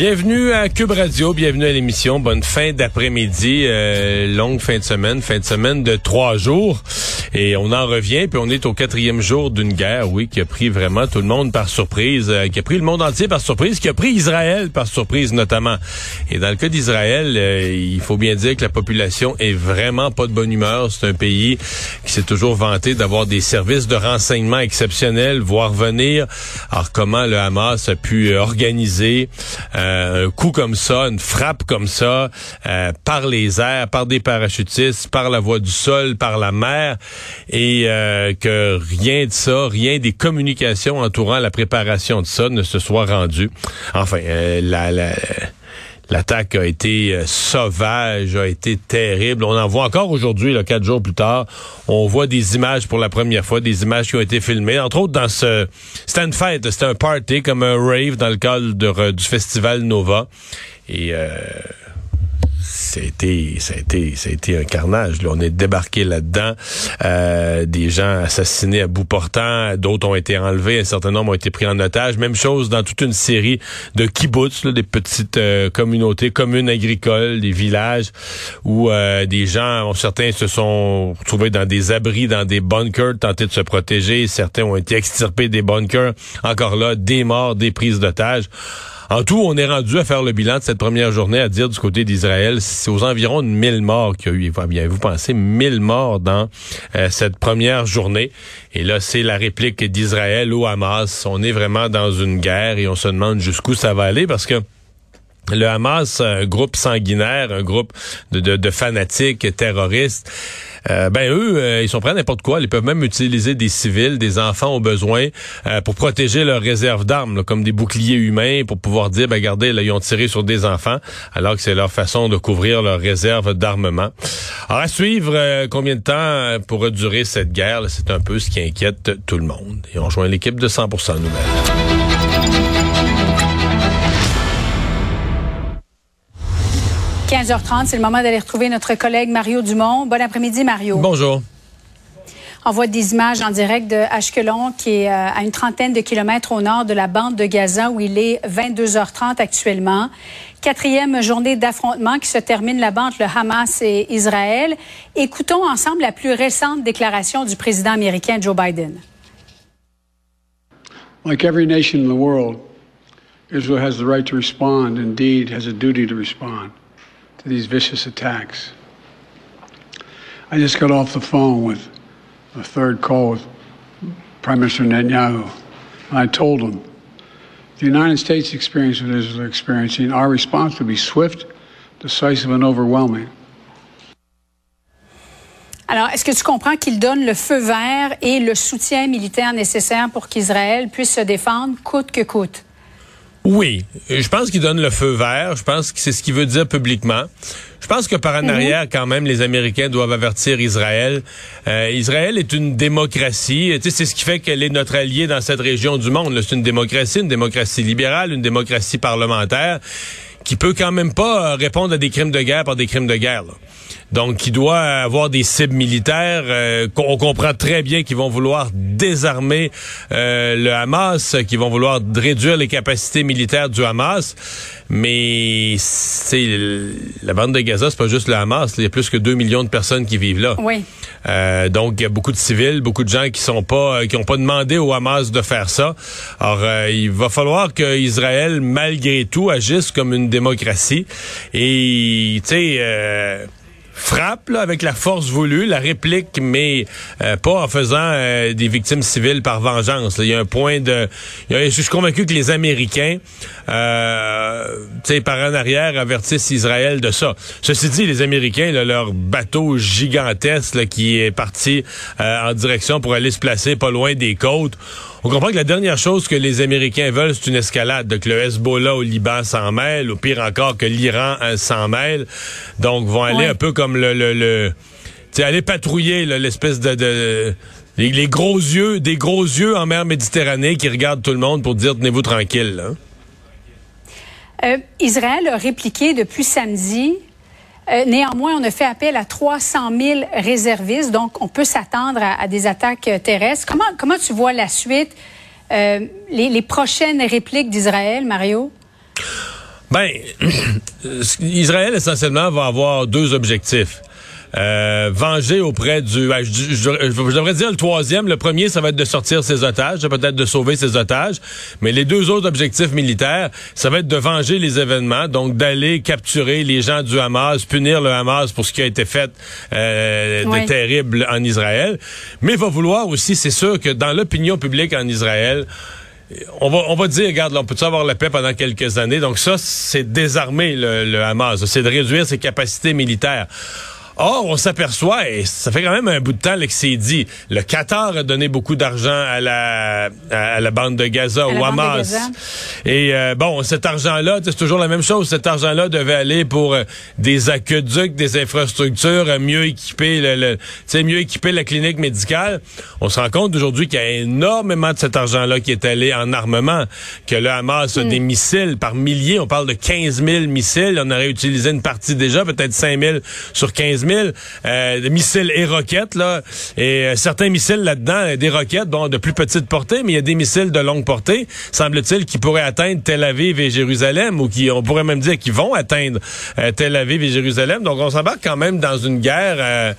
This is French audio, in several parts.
Bienvenue à Cube Radio, bienvenue à l'émission. Bonne fin d'après-midi, euh, longue fin de semaine, fin de semaine de trois jours. Et on en revient, puis on est au quatrième jour d'une guerre, oui, qui a pris vraiment tout le monde par surprise, euh, qui a pris le monde entier par surprise, qui a pris Israël par surprise notamment. Et dans le cas d'Israël, euh, il faut bien dire que la population est vraiment pas de bonne humeur. C'est un pays qui s'est toujours vanté d'avoir des services de renseignement exceptionnels, voire venir. Alors comment le Hamas a pu organiser euh, un coup comme ça, une frappe comme ça, par les airs, par des parachutistes, par la voie du sol, par la mer? Et euh, que rien de ça, rien des communications entourant la préparation de ça ne se soit rendu. Enfin, euh, la, L'attaque a été euh, sauvage, a été terrible. On en voit encore aujourd'hui, quatre jours plus tard. On voit des images pour la première fois, des images qui ont été filmées. Entre autres, dans ce, c'était une fête, c'était un party comme un rave dans le cadre du festival Nova. Et ça a été un carnage là. on est débarqué là-dedans euh, des gens assassinés à bout portant d'autres ont été enlevés un certain nombre ont été pris en otage. Même chose dans toute une série de kibbutz des petites euh, communautés communes agricoles des villages où euh, des gens certains se sont trouvés dans des abris dans des bunkers tentés de se protéger. Certains ont été extirpés des bunkers. Encore là des morts des prises d'otages en tout, on est rendu à faire le bilan de cette première journée, à dire du côté d'Israël, c'est aux environs de 1000 morts qu'il y a eu. Bien, vous pensez 1000 morts dans euh, cette première journée. Et là, c'est la réplique d'Israël au Hamas. On est vraiment dans une guerre et on se demande jusqu'où ça va aller parce que le Hamas, un groupe sanguinaire, un groupe de, de fanatiques terroristes, euh, ben eux, euh, ils sont prêts à n'importe quoi. Ils peuvent même utiliser des civils, des enfants au besoin euh, pour protéger leurs réserves d'armes, comme des boucliers humains, pour pouvoir dire, ben regardez, là, ils ont tiré sur des enfants, alors que c'est leur façon de couvrir leurs réserves d'armement. Alors à suivre combien de temps pourra durer cette guerre, c'est un peu ce qui inquiète tout le monde. Et on rejoint l'équipe de 100% Nouvelles. 15h30, c'est le moment d'aller retrouver notre collègue Mario Dumont. Bon après-midi, Mario. Bonjour. On voit des images en direct de Ashkelon, qui est euh, à une trentaine de kilomètres au nord de la bande de Gaza, où il est 22h30 actuellement. Quatrième journée d'affrontement qui se termine là-bas entre le Hamas et Israël. Écoutons ensemble la plus récente déclaration du président américain Joe Biden. Like every nation in the world, Israel has the right to respond, indeed has a duty to respond. To these vicious attacks. I just got off the phone with a third call with Prime Minister Netanyahu, I told him the United States experience what Israel is experiencing, our response would be swift, decisive, and overwhelming. Alors, est-ce que tu comprends qu'il donne le feu vert et le soutien militaire nécessaire pour qu'Israël puisse se défendre coûte que coûte? Oui, je pense qu'il donne le feu vert. Je pense que c'est ce qu'il veut dire publiquement. Je pense que par en mhm. arrière, quand même, les Américains doivent avertir Israël. Euh, Israël est une démocratie. C'est ce qui fait qu'elle est notre allié dans cette région du monde. C'est une démocratie, une démocratie libérale, une démocratie parlementaire qui peut quand même pas répondre à des crimes de guerre par des crimes de guerre. Là. Donc, qui doit avoir des cibles militaires. Euh, on comprend très bien qu'ils vont vouloir désarmer euh, le Hamas, qu'ils vont vouloir réduire les capacités militaires du Hamas. Mais c'est la bande de Gaza, c'est pas juste le Hamas. Il y a plus que 2 millions de personnes qui vivent là. Oui. Euh, donc, il y a beaucoup de civils, beaucoup de gens qui sont pas, qui ont pas demandé au Hamas de faire ça. Alors, il va falloir que Israël, malgré tout, agisse comme une démocratie. Et, tu sais frappe avec la force voulue, la réplique, mais euh, pas en faisant euh, des victimes civiles par vengeance. Il y a un point de... je suis convaincu que les Américains, euh, par en arrière, avertissent Israël de ça. Ceci dit, les Américains, leur bateau gigantesque qui est parti euh, en direction pour aller se placer pas loin des côtes, on comprend que la dernière chose que les Américains veulent, c'est une escalade. Que le Hezbollah au Liban s'en mêle, ou pire encore que l'Iran s'en mêle. Donc, vont aller un peu comme le, le, aller patrouiller l'espèce de, les, gros yeux, des gros yeux en mer Méditerranée qui regardent tout le monde pour dire tenez-vous tranquille. Euh, Israël a répliqué depuis samedi. Euh, néanmoins, on a fait appel à 300 000 réservistes, donc on peut s'attendre à, des attaques terrestres. Comment, comment tu vois la suite, euh, les, les prochaines répliques d'Israël, Mario? Ben, Israël essentiellement va avoir deux objectifs. Euh, venger auprès du... Ben, je, devrais dire le troisième. Le premier, ça va être de sortir ses otages, peut-être de sauver ses otages. Mais les deux autres objectifs militaires, ça va être de venger les événements, donc d'aller capturer les gens du Hamas, punir le Hamas pour ce qui a été fait euh, de terrible en Israël. Mais il va vouloir aussi, c'est sûr que dans l'opinion publique en Israël, on va, on va dire, regarde, on peut avoir la paix pendant quelques années? Donc ça, c'est désarmer le, le Hamas, c'est de réduire ses capacités militaires. Or, on s'aperçoit, et ça fait quand même un bout de temps que c'est dit, le Qatar a donné beaucoup d'argent à la, à la bande de Gaza, au Hamas. Et euh, bon, cet argent-là, c'est toujours la même chose. Cet argent-là devait aller pour euh, des aqueducs, des infrastructures, euh, mieux équiper le, le mieux équiper la clinique médicale. On se rend compte aujourd'hui qu'il y a énormément de cet argent-là qui est allé en armement, que le Hamas a hmm. des missiles par milliers. On parle de 15 000 missiles. On aurait utilisé une partie déjà, peut-être 5 000 sur 15 000 euh, missiles et roquettes, là. Et euh, certains missiles là-dedans, euh, des roquettes, bon, de plus petite portée, mais il y a des missiles de longue portée, semble-t-il, qui pourraient atteindre Tel Aviv et Jérusalem, ou qui, on pourrait même dire, qu'ils vont atteindre Tel Aviv et Jérusalem. Donc, on s'embarque quand même dans une guerre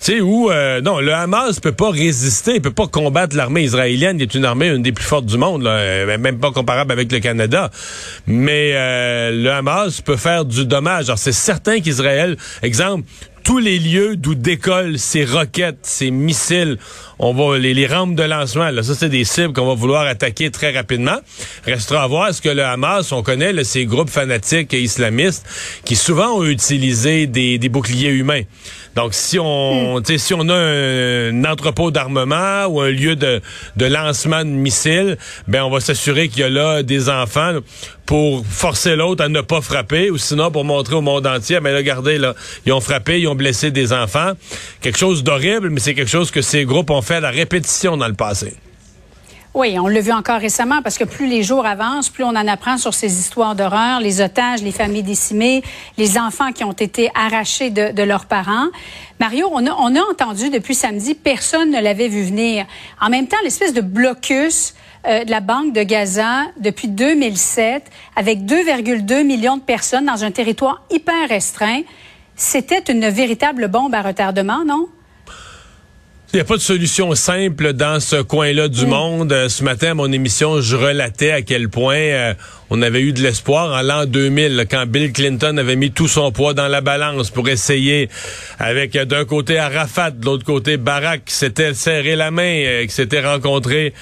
tu sais, où, non, le Hamas peut pas résister, peut pas combattre l'armée israélienne, qui est une armée une des plus fortes du monde, même pas comparable avec le Canada. Mais le Hamas peut faire du dommage. Alors, c'est certain qu'Israël, exemple, tous les lieux d'où décollent ces roquettes, ces missiles, on va les, rampes de lancement. Là, ça c'est des cibles qu'on va vouloir attaquer très rapidement. Restera à voir ce que le Hamas, on connaît là, ces groupes fanatiques et islamistes qui souvent ont utilisé des, des boucliers humains. Donc, si on, hmm. si on a un, entrepôt d'armement ou un lieu de, de, lancement de missiles, ben on va s'assurer qu'il y a là des enfants pour forcer l'autre à ne pas frapper, ou sinon pour montrer au monde entier, mais là, regardez, là, ils ont frappé, ils ont blessé des enfants. Quelque chose d'horrible, mais c'est quelque chose que ces groupes ont fait à la répétition dans le passé. Oui, on l'a vu encore récemment parce que plus les jours avancent, plus on en apprend sur ces histoires d'horreur, les otages, les familles décimées, les enfants qui ont été arrachés de, leurs parents. Mario, on a, on a entendu depuis samedi, personne ne l'avait vu venir. En même temps, l'espèce de blocus euh, de la Banque de Gaza depuis 2007, avec 2,2 millions de personnes dans un territoire hyper restreint, c'était une véritable bombe à retardement, non? Il n'y a pas de solution simple dans ce coin-là du mm. monde. Euh, ce matin, à mon émission, je relatais à quel point euh, on avait eu de l'espoir en l'an 2000, quand Bill Clinton avait mis tout son poids dans la balance pour essayer, avec euh, d'un côté Arafat, de l'autre côté Barack, qui s'était serré la main, qui s'était rencontré.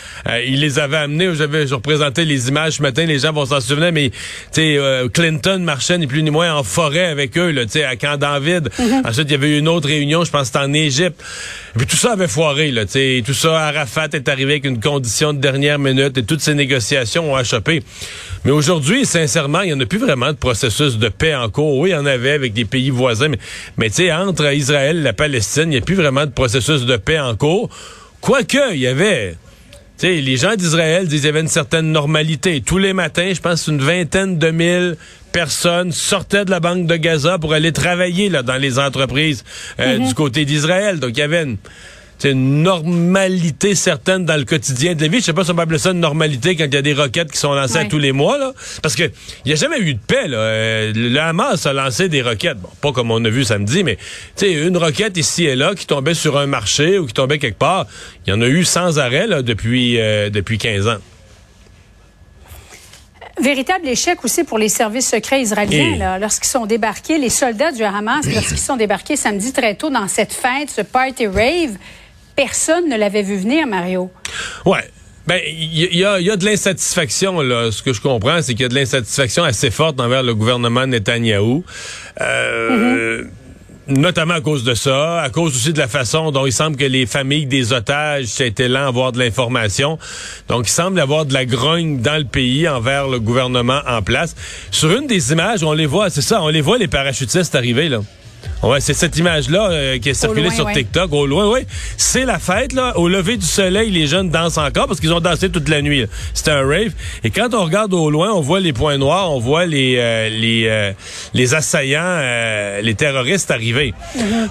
il les avait amenés. J'avais, je représentais les images ce matin. Les gens vont s'en souvenir, mais tu Clinton marchait ni plus ni moins en forêt avec eux, là, à Camp David. Mm-hmm. Ensuite, il y avait eu une autre réunion, je pense, c'était en Égypte. puis tout ça foiré, là. Tout ça, Arafat est arrivé avec une condition de dernière minute et toutes ces négociations ont achoppé. Mais aujourd'hui, sincèrement, il n'y en a plus vraiment de processus de paix en cours. Oui, il y en avait avec des pays voisins, mais, mais tu sais, entre Israël et la Palestine, il n'y a plus vraiment de processus de paix en cours. Quoique, il y avait... sais, les gens d'Israël disaient qu'il y avait une certaine normalité. Tous les matins, je pense une vingtaine de mille personnes sortaient de la banque de Gaza pour aller travailler là, dans les entreprises euh, mm-hmm. du côté d'Israël. Donc, il y avait une une normalité certaine dans le quotidien de la vie. Je sais pas si on peut appeler ça une normalité quand il y a des roquettes qui sont lancées à tous les mois, là. Parce que il n'y a jamais eu de paix, là. Euh, le Hamas a lancé des roquettes. Bon, pas comme on a vu samedi, mais, tu sais, une roquette ici et là qui tombait sur un marché ou qui tombait quelque part. Il y en a eu sans arrêt, là, depuis, euh, depuis 15 ans. Véritable échec aussi pour les services secrets israéliens lorsqu'ils sont débarqués, les soldats du Hamas, lorsqu'ils sont débarqués samedi très tôt dans cette fête, ce party rave. Personne ne l'avait vu venir, Mario. Ouais. Ben, il y, a, de l'insatisfaction, là. Ce que je comprends, c'est qu'il y a de l'insatisfaction assez forte envers le gouvernement Netanyahou. Euh, Notamment à cause de ça, à cause aussi de la façon dont il semble que les familles des otages étaient là à avoir de l'information. Donc, il semble y avoir de la grogne dans le pays envers le gouvernement en place. Sur une des images, on les voit, c'est ça, on les voit les parachutistes arriver, là. Ouais, c'est cette image-là euh, qui est circulée loin, sur ouais. TikTok. Au loin, oui. C'est la fête, là. Au lever du soleil, les jeunes dansent encore parce qu'ils ont dansé toute la nuit. C'était un rave. Et quand on regarde au loin, on voit les points noirs, on voit les euh, les euh, les assaillants, euh, les terroristes arriver.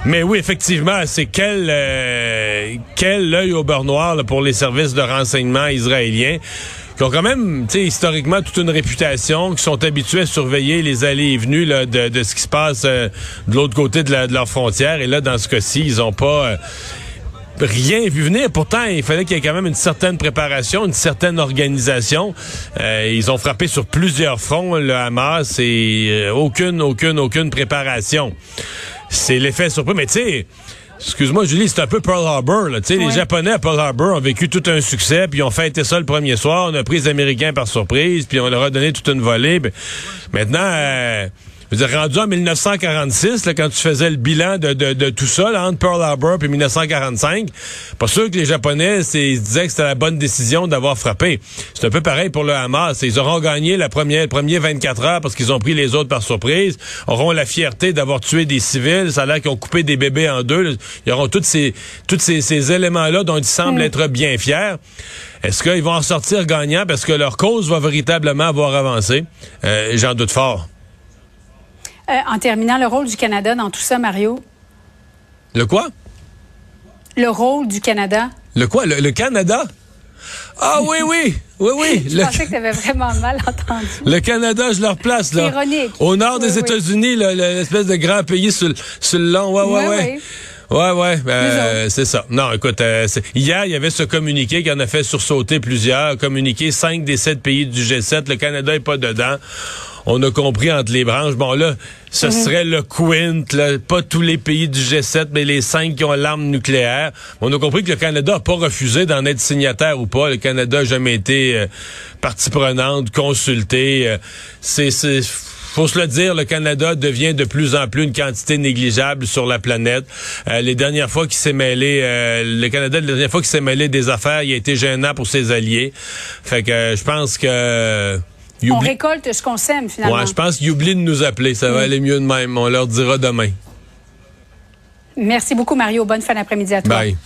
Mais oui, effectivement, c'est quel euh, quel œil au beurre noir là, pour les services de renseignement israéliens qui ont quand même, tu sais, historiquement toute une réputation, qui sont habitués à surveiller les allées et venues de, ce qui se passe euh, de l'autre côté de, la, leur frontière. Et là, dans ce cas-ci, ils ont pas euh, rien vu venir. Pourtant, il fallait qu'il y ait quand même une certaine préparation, une certaine organisation. Euh, ils ont frappé sur plusieurs fronts, le Hamas, et aucune, aucune, aucune préparation. C'est l'effet surpris. Mais tu sais, Excuse-moi, Julie, c'est un peu Pearl Harbor. Là. Tu sais, Les Ouais. Japonais à Pearl Harbor ont vécu tout un succès, puis ils ont fêté ça le premier soir. On a pris les Américains par surprise, puis on leur a donné toute une volée. Ben, maintenant, euh, je veux dire, rendu en 1946, là, quand tu faisais le bilan de, de, de tout ça, là, entre Pearl Harbor et 1945, pas sûr que les Japonais c'est- ils se disaient que c'était la bonne décision d'avoir frappé. C'est un peu pareil pour le Hamas. Ils auront gagné la première, le premier 24 heures parce qu'ils ont pris les autres par surprise, auront la fierté d'avoir tué des civils, ça a l'air qu'ils ont coupé des bébés en deux. Ils auront tous ces, tous ces, ces éléments-là dont ils semblent être bien fiers. Est-ce qu'ils vont en sortir gagnants parce que leur cause va véritablement avoir avancé? Euh, J'en doute fort. Euh, en terminant, le rôle du Canada dans tout ça, Mario? Le quoi? Le rôle du Canada. Le quoi? Le, le Canada? Ah oui, oui, oui, oui. Je Le, pensais que tu avais vraiment mal entendu. le Canada, je le replace, là. C'est ironique. Au nord des Oui. États-Unis, l'espèce de grand pays sur, le- sur le long. Ouais, ouais, Oui, ouais. oui. Ouais, ouais, ben, euh, c'est ça. Non, écoute, euh, hier, il y avait ce communiqué qui en a fait sursauter plusieurs. Communiqué 5 des 7 pays du G7. Le Canada est pas dedans. On a compris entre les branches. Bon, là, ce serait le quint, là, pas tous les pays du G7, mais les cinq qui ont l'arme nucléaire. On a compris que le Canada n'a pas refusé d'en être signataire ou pas. Le Canada n'a jamais été euh, partie prenante, consulté. euh, c'est, c'est, faut se le dire, le Canada devient de plus en plus une quantité négligeable sur la planète. Euh, les dernières fois qu'il s'est mêlé, euh, le Canada, la dernière fois qu'il s'est mêlé des affaires, il a été gênant pour ses alliés. Fait que euh, je pense que... On récolte ce qu'on sème, finalement. Ouais, je pense qu'ils oublient de nous appeler. Ça va aller mieux de même. On leur dira demain. Merci beaucoup, Mario. Bonne fin d'après-midi à toi. Bye.